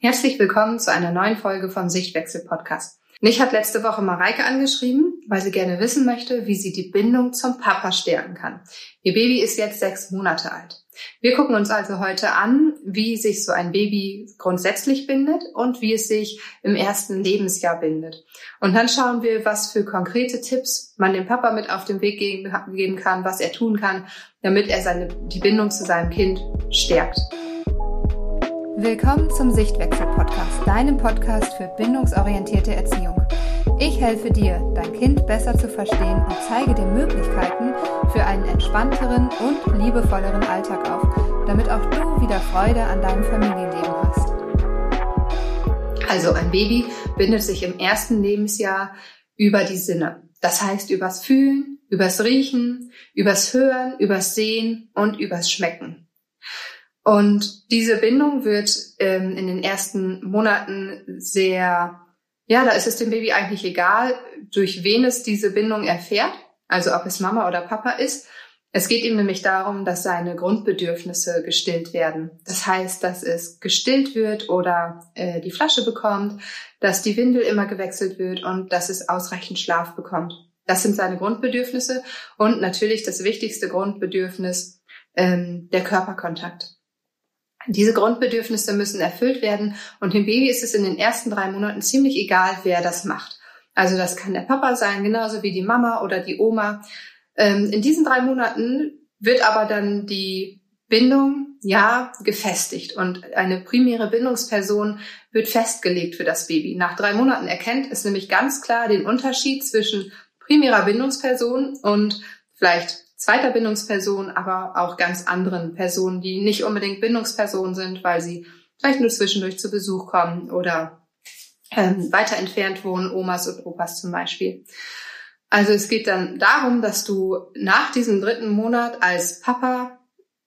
Herzlich willkommen zu einer neuen Folge vom Sichtwechsel Podcast. Mich hat letzte Woche Mareike angeschrieben, weil sie gerne wissen möchte, wie sie die Bindung zum Papa stärken kann. Ihr Baby ist jetzt sechs Monate alt. Wir gucken uns also heute an, wie sich so ein Baby grundsätzlich bindet und wie es sich im ersten Lebensjahr bindet. Und dann schauen wir, was für konkrete Tipps man dem Papa mit auf den Weg geben kann, was er tun kann, damit er seine, die Bindung zu seinem Kind stärkt. Willkommen zum Sichtwechsel-Podcast, deinem Podcast für bindungsorientierte Erziehung. Ich helfe dir, dein Kind besser zu verstehen und zeige dir Möglichkeiten für einen entspannteren und liebevolleren Alltag auf, damit auch du wieder Freude an deinem Familienleben hast. Also ein Baby bindet sich im ersten Lebensjahr über die Sinne. Das heißt übers Fühlen, übers Riechen, übers Hören, übers Sehen und übers Schmecken. Und diese Bindung wird ähm, in den ersten Monaten sehr, ja, da ist es dem Baby eigentlich egal, durch wen es diese Bindung erfährt, also ob es Mama oder Papa ist. Es geht ihm nämlich darum, dass seine Grundbedürfnisse gestillt werden. Das heißt, dass es gestillt wird oder äh, die Flasche bekommt, dass die Windel immer gewechselt wird und dass es ausreichend Schlaf bekommt. Das sind seine Grundbedürfnisse und natürlich das wichtigste Grundbedürfnis, ähm, der Körperkontakt. Diese Grundbedürfnisse müssen erfüllt werden und dem Baby ist es in den ersten drei Monaten ziemlich egal, wer das macht. Also das kann der Papa sein, genauso wie die Mama oder die Oma. Ähm, in diesen drei Monaten wird aber dann die Bindung ja gefestigt und eine primäre Bindungsperson wird festgelegt für das Baby. Nach drei Monaten erkennt es nämlich ganz klar den Unterschied zwischen primärer Bindungsperson und vielleicht zweiter Bindungsperson, aber auch ganz anderen Personen, die nicht unbedingt Bindungspersonen sind, weil sie vielleicht nur zwischendurch zu Besuch kommen oder ähm, weiter entfernt wohnen, Omas und Opas zum Beispiel. Also es geht dann darum, dass du nach diesem dritten Monat als Papa,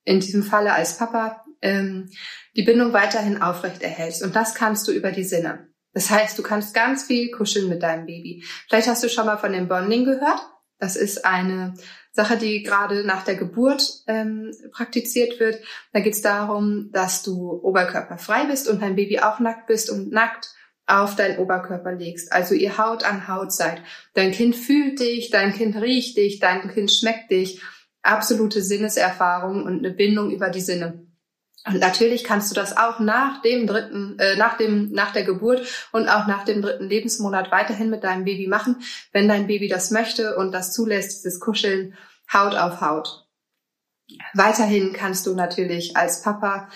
in diesem Falle als Papa, ähm, die Bindung weiterhin aufrecht erhältst. Und das kannst du über die Sinne. Das heißt, du kannst ganz viel kuscheln mit deinem Baby. Vielleicht hast du schon mal von dem Bonding gehört. Das ist eine Sache, die gerade nach der Geburt ähm, praktiziert wird. Da geht es darum, dass du oberkörperfrei bist und dein Baby auch nackt bist und nackt auf deinen Oberkörper legst. Also ihr Haut an Haut seid. Dein Kind fühlt dich, dein Kind riecht dich, dein Kind schmeckt dich. Absolute Sinneserfahrung und eine Bindung über die Sinne. Und natürlich kannst du das auch nach dem dritten, äh, nach dem, nach der Geburt und auch nach dem dritten Lebensmonat weiterhin mit deinem Baby machen, wenn dein Baby das möchte und das zulässt, dieses Kuscheln Haut auf Haut. Weiterhin kannst du natürlich als Papa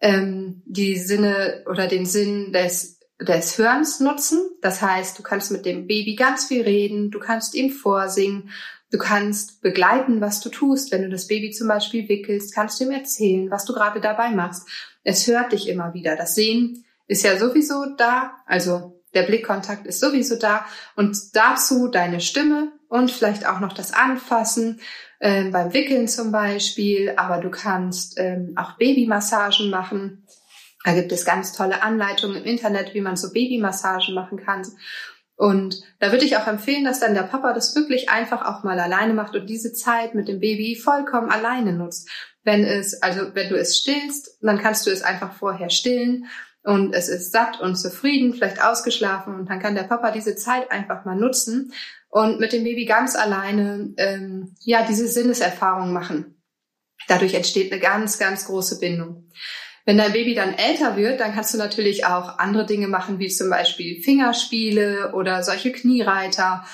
ähm, die Sinne oder den Sinn des des Hörens nutzen. Das heißt, du kannst mit dem Baby ganz viel reden, du kannst ihm vorsingen, Du kannst begleiten, was du tust. Wenn du das Baby zum Beispiel wickelst, kannst du ihm erzählen, was du gerade dabei machst. Es hört dich immer wieder. Das Sehen ist ja sowieso da, also der Blickkontakt ist sowieso da. Und dazu deine Stimme und vielleicht auch noch das Anfassen äh, beim Wickeln zum Beispiel. Aber du kannst ähm, auch Babymassagen machen. Da gibt es ganz tolle Anleitungen im Internet, wie man so Babymassagen machen kann. Und da würde ich auch empfehlen, dass dann der Papa das wirklich einfach auch mal alleine macht und diese Zeit mit dem Baby vollkommen alleine nutzt. Wenn es, also wenn du es stillst, dann kannst du es einfach vorher stillen und es ist satt und zufrieden, vielleicht ausgeschlafen und dann kann der Papa diese Zeit einfach mal nutzen und mit dem Baby ganz alleine ähm, ja diese Sinneserfahrung machen. Dadurch entsteht eine ganz, ganz große Bindung. Wenn dein Baby dann älter wird, dann kannst du natürlich auch andere Dinge machen, wie zum Beispiel Fingerspiele oder solche Kniereiter.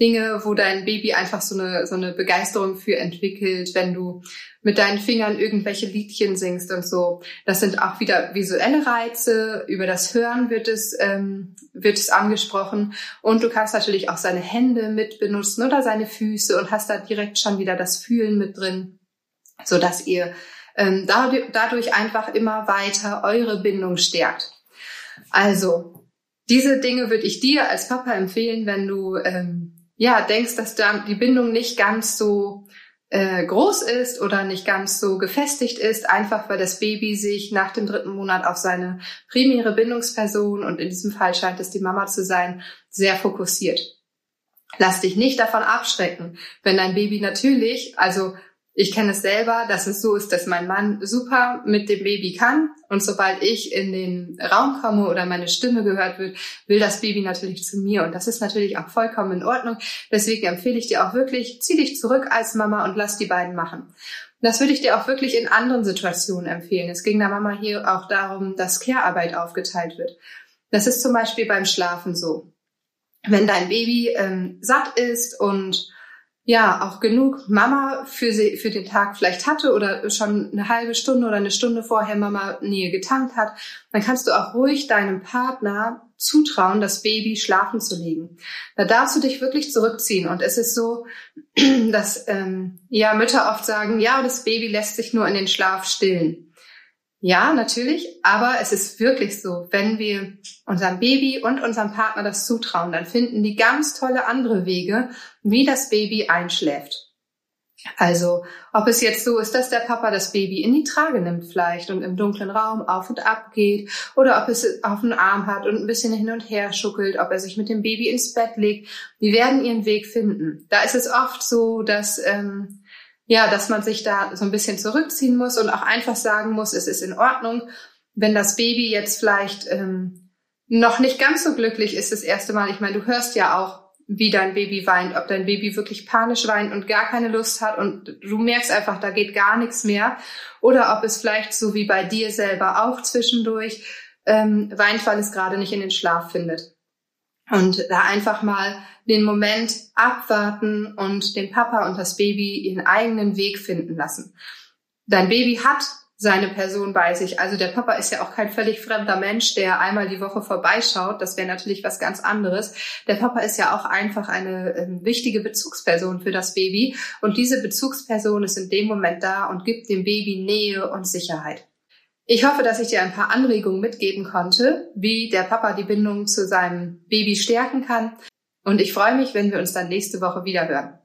Dinge, wo dein Baby einfach so eine, so eine Begeisterung für entwickelt, wenn du mit deinen Fingern irgendwelche Liedchen singst und so. Das sind auch wieder visuelle Reize. Über das Hören wird es, ähm, wird es angesprochen. Und du kannst natürlich auch seine Hände mit benutzen oder seine Füße und hast da direkt schon wieder das Fühlen mit drin, so dass ihr ähm, dadurch einfach immer weiter eure Bindung stärkt. Also, diese Dinge würde ich dir als Papa empfehlen, wenn du ähm, ja denkst, dass da die Bindung nicht ganz so äh, groß ist oder nicht ganz so gefestigt ist, einfach weil das Baby sich nach dem dritten Monat auf seine primäre Bindungsperson und in diesem Fall scheint es die Mama zu sein, sehr fokussiert. Lass dich nicht davon abschrecken, wenn dein Baby natürlich, also Ich kenne es selber, dass es so ist, dass mein Mann super mit dem Baby kann und sobald ich in den Raum komme oder meine Stimme gehört wird, will das Baby natürlich zu mir und das ist natürlich auch vollkommen in Ordnung. Deswegen empfehle ich dir auch wirklich, zieh dich zurück als Mama und lass die beiden machen. Das würde ich dir auch wirklich in anderen Situationen empfehlen. Es ging der Mama hier auch darum, dass Care-Arbeit aufgeteilt wird. Das ist zum Beispiel beim Schlafen so. Wenn dein Baby ähm, satt ist und ja auch genug Mama für sie für den Tag vielleicht hatte oder schon eine halbe Stunde oder eine Stunde vorher Mama Nähe getankt hat, dann kannst du auch ruhig deinem Partner zutrauen, das Baby schlafen zu legen. Da darfst du dich wirklich zurückziehen. Und es ist so, dass ähm, ja Mütter oft sagen, ja, das Baby lässt sich nur in den Schlaf stillen. Ja, natürlich, aber es ist wirklich so, wenn wir unserem Baby und unserem Partner das zutrauen, dann finden die ganz tolle andere Wege, wie das Baby einschläft. Also, ob es jetzt so ist, dass der Papa das Baby in die Trage nimmt vielleicht und im dunklen Raum auf und ab geht, oder ob es auf den Arm hat und ein bisschen hin und her schuckelt, ob er sich mit dem Baby ins Bett legt, die werden ihren Weg finden. Da ist es oft so, dass ähm, ja, dass man sich da so ein bisschen zurückziehen muss und auch einfach sagen muss, es ist in Ordnung, wenn das Baby jetzt vielleicht ähm, noch nicht ganz so glücklich ist das erste Mal. Ich meine, du hörst ja auch wie dein Baby weint, ob dein Baby wirklich panisch weint und gar keine Lust hat und du merkst einfach, da geht gar nichts mehr. Oder ob es vielleicht so wie bei dir selber auch zwischendurch ähm, weint, weil es gerade nicht in den Schlaf findet. Und da einfach mal den Moment abwarten und den Papa und das Baby ihren eigenen Weg finden lassen. Dein Baby hat seine Person bei sich. Also der Papa ist ja auch kein völlig fremder Mensch, der einmal die Woche vorbeischaut. Das wäre natürlich was ganz anderes. Der Papa ist ja auch einfach eine äh, wichtige Bezugsperson für das Baby. Und diese Bezugsperson ist in dem Moment da und gibt dem Baby Nähe und Sicherheit. Ich hoffe, dass ich dir ein paar Anregungen mitgeben konnte, wie der Papa die Bindung zu seinem Baby stärken kann. Und ich freue mich, wenn wir uns dann nächste Woche wieder hören.